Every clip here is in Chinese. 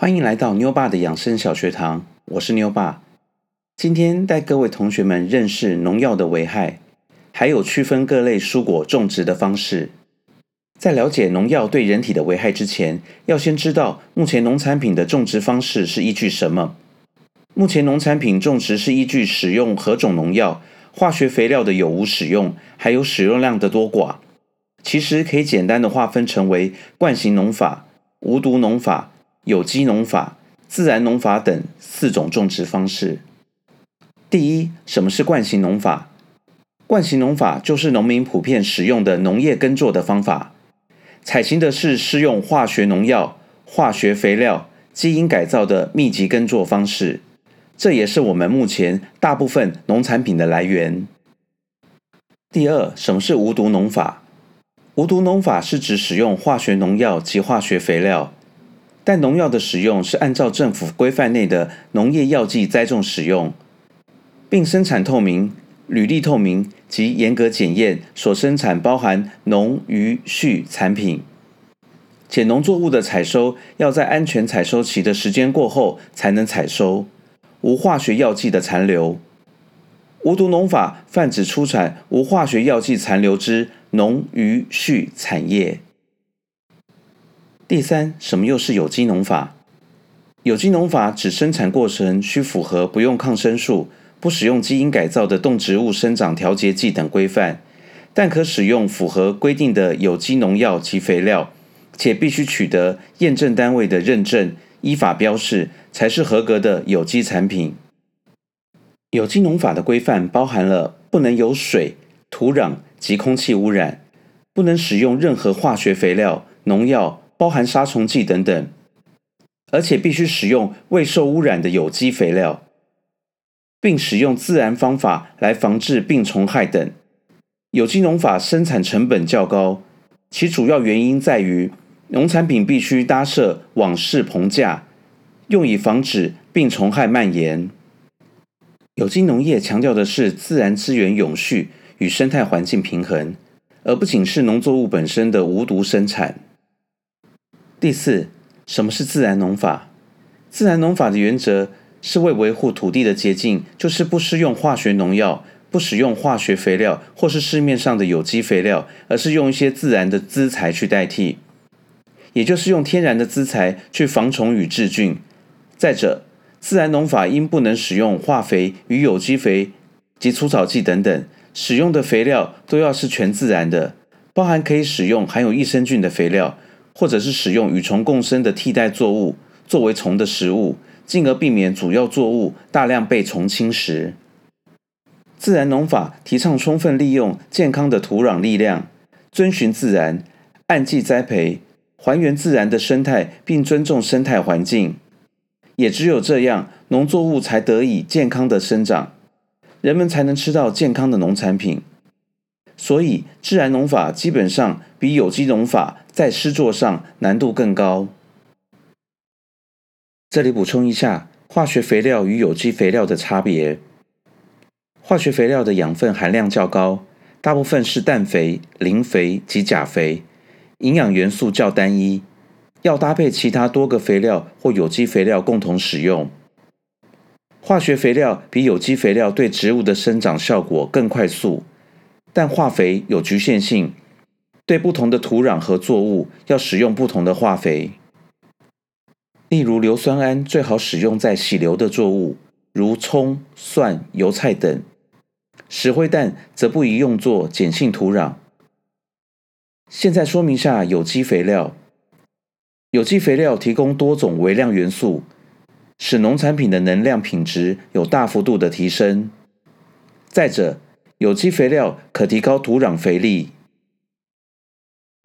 欢迎来到妞爸的养生小学堂，我是妞爸。今天带各位同学们认识农药的危害，还有区分各类蔬果种植的方式。在了解农药对人体的危害之前，要先知道目前农产品的种植方式是依据什么。目前农产品种植是依据使用何种农药、化学肥料的有无使用，还有使用量的多寡。其实可以简单的划分成为惯行农法、无毒农法。有机农法、自然农法等四种种植方式。第一，什么是惯行农法？惯行农法就是农民普遍使用的农业耕作的方法，采行的是施用化学农药、化学肥料、基因改造的密集耕作方式。这也是我们目前大部分农产品的来源。第二，什么是无毒农法？无毒农法是指使用化学农药及化学肥料。但农药的使用是按照政府规范内的农业药剂栽种使用，并生产透明、履历透明及严格检验所生产包含农渔畜产品，且农作物的采收要在安全采收期的时间过后才能采收，无化学药剂的残留。无毒农法泛指出产无化学药剂残留之农渔畜产业。第三，什么又是有机农法？有机农法指生产过程需符合不用抗生素、不使用基因改造的动植物生长调节剂等规范，但可使用符合规定的有机农药及肥料，且必须取得验证单位的认证，依法标示，才是合格的有机产品。有机农法的规范包含了不能有水、土壤及空气污染，不能使用任何化学肥料、农药。包含杀虫剂等等，而且必须使用未受污染的有机肥料，并使用自然方法来防治病虫害等。有机农法生产成本较高，其主要原因在于农产品必须搭设网式棚架，用以防止病虫害蔓延。有机农业强调的是自然资源永续与生态环境平衡，而不仅是农作物本身的无毒生产。第四，什么是自然农法？自然农法的原则是为维护土地的洁净，就是不施用化学农药，不使用化学肥料或是市面上的有机肥料，而是用一些自然的资材去代替，也就是用天然的资材去防虫与治菌。再者，自然农法应不能使用化肥与有机肥及除草剂等等，使用的肥料都要是全自然的，包含可以使用含有益生菌的肥料。或者是使用与虫共生的替代作物作为虫的食物，进而避免主要作物大量被虫侵蚀。自然农法提倡充分利用健康的土壤力量，遵循自然，按季栽培，还原自然的生态，并尊重生态环境。也只有这样，农作物才得以健康的生长，人们才能吃到健康的农产品。所以，自然农法基本上比有机农法在施作上难度更高。这里补充一下，化学肥料与有机肥料的差别。化学肥料的养分含量较高，大部分是氮肥、磷肥及钾肥，营养元素较单一，要搭配其他多个肥料或有机肥料共同使用。化学肥料比有机肥料对植物的生长效果更快速。但化肥有局限性，对不同的土壤和作物要使用不同的化肥。例如，硫酸铵最好使用在喜硫的作物，如葱、蒜、油菜等；石灰氮则不宜用作碱性土壤。现在说明下有机肥料。有机肥料提供多种微量元素，使农产品的能量品质有大幅度的提升。再者，有机肥料可提高土壤肥力。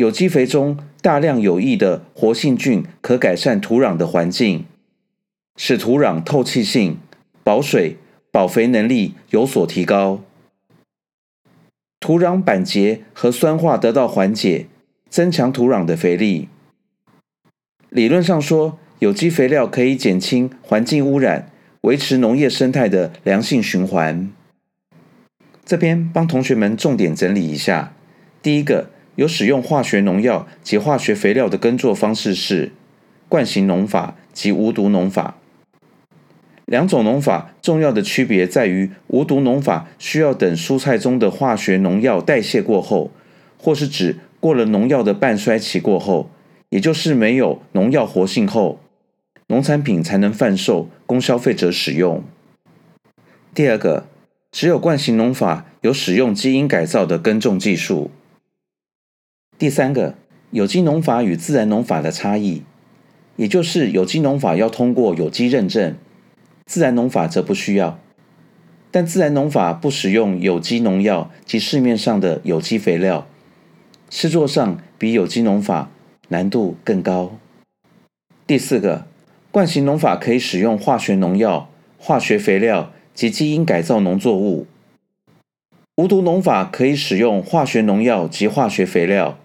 有机肥中大量有益的活性菌可改善土壤的环境，使土壤透气性、保水、保肥能力有所提高，土壤板结和酸化得到缓解，增强土壤的肥力。理论上说，有机肥料可以减轻环境污染，维持农业生态的良性循环。这边帮同学们重点整理一下：第一个，有使用化学农药及化学肥料的耕作方式是惯型农法及无毒农法。两种农法重要的区别在于，无毒农法需要等蔬菜中的化学农药代谢过后，或是指过了农药的半衰期过后，也就是没有农药活性后，农产品才能贩售供消费者使用。第二个，只有惯性农法有使用基因改造的耕种技术。第三个，有机农法与自然农法的差异，也就是有机农法要通过有机认证。自然农法则不需要，但自然农法不使用有机农药及市面上的有机肥料，施作上比有机农法难度更高。第四个，惯性农法可以使用化学农药、化学肥料及基因改造农作物；无毒农法可以使用化学农药及化学肥料，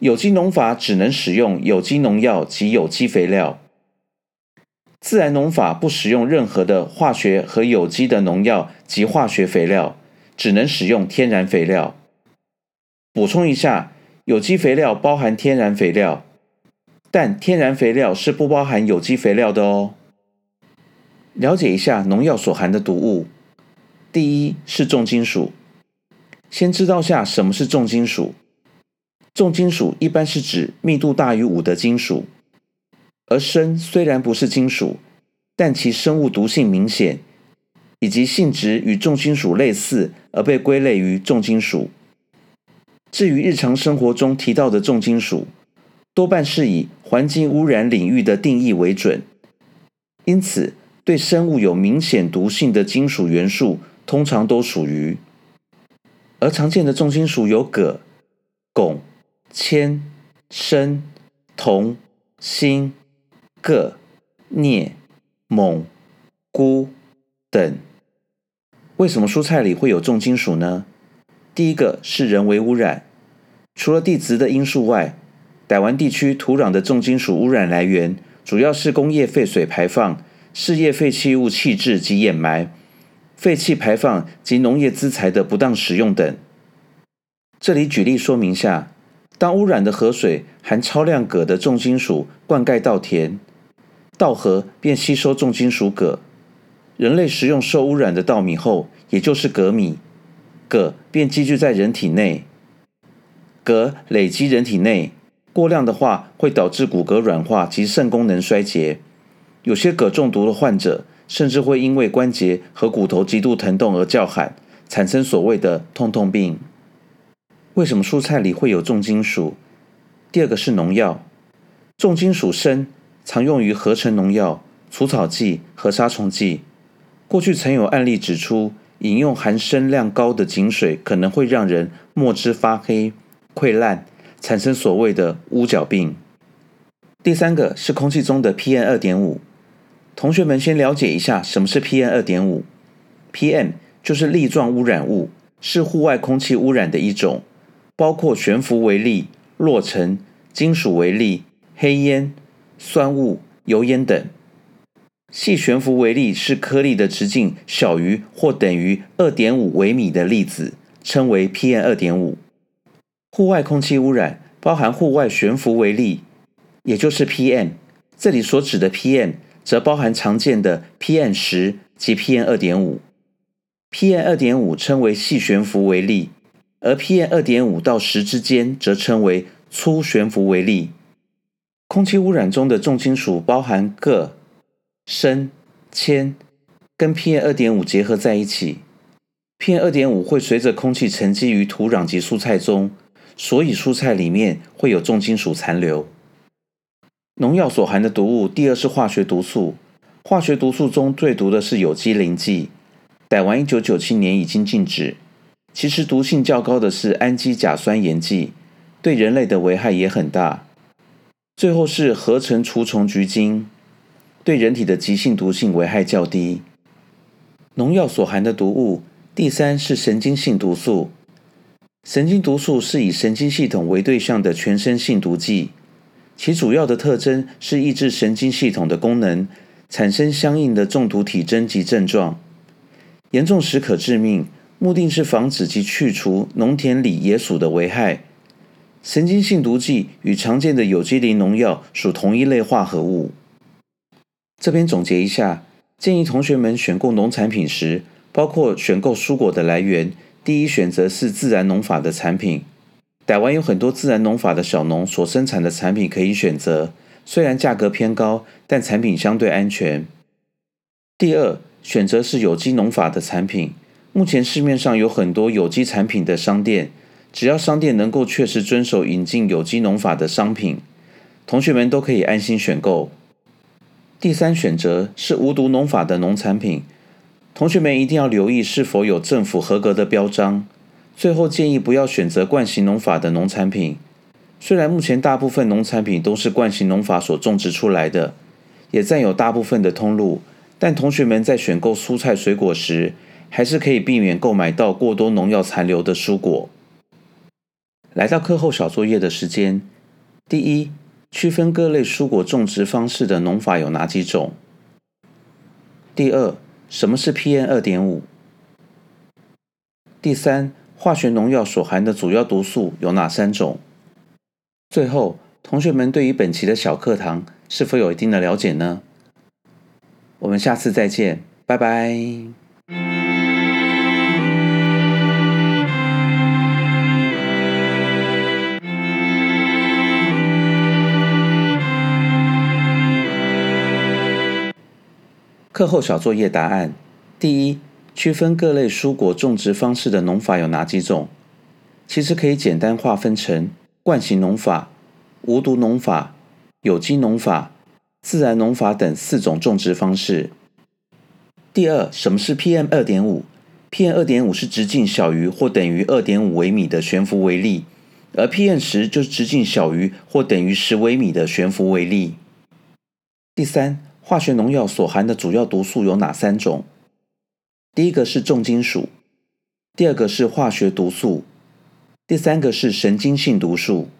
有机农法只能使用有机农药及有机肥料。自然农法不使用任何的化学和有机的农药及化学肥料，只能使用天然肥料。补充一下，有机肥料包含天然肥料，但天然肥料是不包含有机肥料的哦。了解一下农药所含的毒物。第一是重金属，先知道下什么是重金属。重金属一般是指密度大于五的金属。而砷虽然不是金属，但其生物毒性明显，以及性质与重金属类似，而被归类于重金属。至于日常生活中提到的重金属，多半是以环境污染领域的定义为准，因此对生物有明显毒性的金属元素，通常都属于。而常见的重金属有铬、汞、铅、砷、铜、锌。铬、镍、锰、钴等。为什么蔬菜里会有重金属呢？第一个是人为污染，除了地质的因素外，台湾地区土壤的重金属污染来源主要是工业废水排放、事业废弃物弃置及掩埋、废气排放及农业资材的不当使用等。这里举例说明下，当污染的河水含超量镉的重金属灌溉稻田。稻禾便吸收重金属铬，人类食用受污染的稻米后，也就是镉米，镉便积聚在人体内。镉累积人体内过量的话，会导致骨骼软化及肾功能衰竭。有些镉中毒的患者，甚至会因为关节和骨头极度疼痛而叫喊，产生所谓的痛痛病。为什么蔬菜里会有重金属？第二个是农药，重金属砷。常用于合成农药、除草剂和杀虫剂。过去曾有案例指出，饮用含砷量高的井水可能会让人墨汁发黑、溃烂，产生所谓的乌角病。第三个是空气中的 PM 二点五。同学们先了解一下什么是 PM 二点五。PM 就是粒状污染物，是户外空气污染的一种，包括悬浮微粒、落尘、金属微粒、黑烟。酸雾、油烟等，细悬浮微粒是颗粒的直径小于或等于二点五微米的粒子，称为 PM 二点五。户外空气污染包含户外悬浮微粒，也就是 PM。这里所指的 PM 则包含常见的 PM 十及 PM 二点五。PM 二点五称为细悬浮微粒，而 PM 二点五到十之间则称为粗悬浮微粒。空气污染中的重金属包含铬、砷、铅，跟 PM 二点五结合在一起。PM 二点五会随着空气沉积于土壤及蔬菜中，所以蔬菜里面会有重金属残留。农药所含的毒物，第二是化学毒素。化学毒素中最毒的是有机磷剂，台湾一九九七年已经禁止。其实毒性较高的是氨基甲酸盐剂，对人类的危害也很大。最后是合成除虫菊精，对人体的急性毒性危害较低。农药所含的毒物，第三是神经性毒素。神经毒素是以神经系统为对象的全身性毒剂，其主要的特征是抑制神经系统的功能，产生相应的中毒体征及症状，严重时可致命。目的是防止及去除农田里野鼠的危害。神经性毒剂与常见的有机磷农药属同一类化合物。这边总结一下，建议同学们选购农产品时，包括选购蔬果的来源，第一选择是自然农法的产品。台湾有很多自然农法的小农所生产的产品可以选择，虽然价格偏高，但产品相对安全。第二，选择是有机农法的产品。目前市面上有很多有机产品的商店，只要商店能够确实遵守引进有机农法的商品，同学们都可以安心选购。第三选择是无毒农法的农产品，同学们一定要留意是否有政府合格的标章。最后建议不要选择惯行农法的农产品，虽然目前大部分农产品都是惯行农法所种植出来的，也占有大部分的通路，但同学们在选购蔬菜水果时，还是可以避免购买到过多农药残留的蔬果。来到课后小作业的时间，第一，区分各类蔬果种植方式的农法有哪几种？第二，什么是 PM 二点五？第三，化学农药所含的主要毒素有哪三种？最后，同学们对于本期的小课堂是否有一定的了解呢？我们下次再见，拜拜。课后小作业答案：第一，区分各类蔬果种植方式的农法有哪几种？其实可以简单划分成惯性农法、无毒农法、有机农法、自然农法等四种种植方式。第二，什么是 PM 二点五？PM 二点五是直径小于或等于二点五微米的悬浮微粒，而 PM 十就是直径小于或等于十微米的悬浮微粒。第三。化学农药所含的主要毒素有哪三种？第一个是重金属，第二个是化学毒素，第三个是神经性毒素。